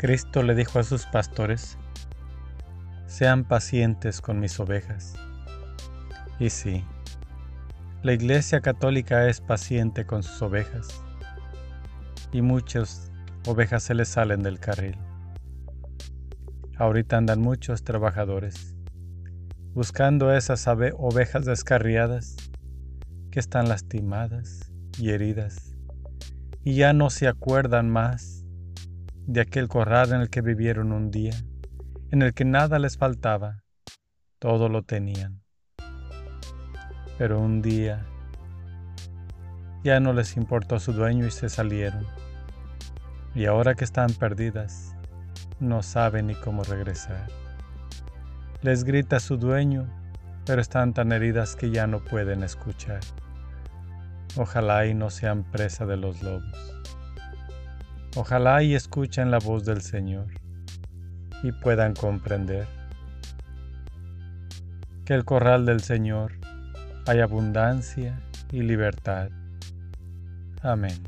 Cristo le dijo a sus pastores, sean pacientes con mis ovejas. Y sí, la Iglesia Católica es paciente con sus ovejas, y muchas ovejas se le salen del carril. Ahorita andan muchos trabajadores buscando esas ovejas descarriadas que están lastimadas y heridas y ya no se acuerdan más de aquel corral en el que vivieron un día, en el que nada les faltaba, todo lo tenían. Pero un día ya no les importó su dueño y se salieron. Y ahora que están perdidas, no saben ni cómo regresar. Les grita su dueño, pero están tan heridas que ya no pueden escuchar. Ojalá y no sean presa de los lobos. Ojalá y escuchen la voz del Señor y puedan comprender que el corral del Señor hay abundancia y libertad. Amén.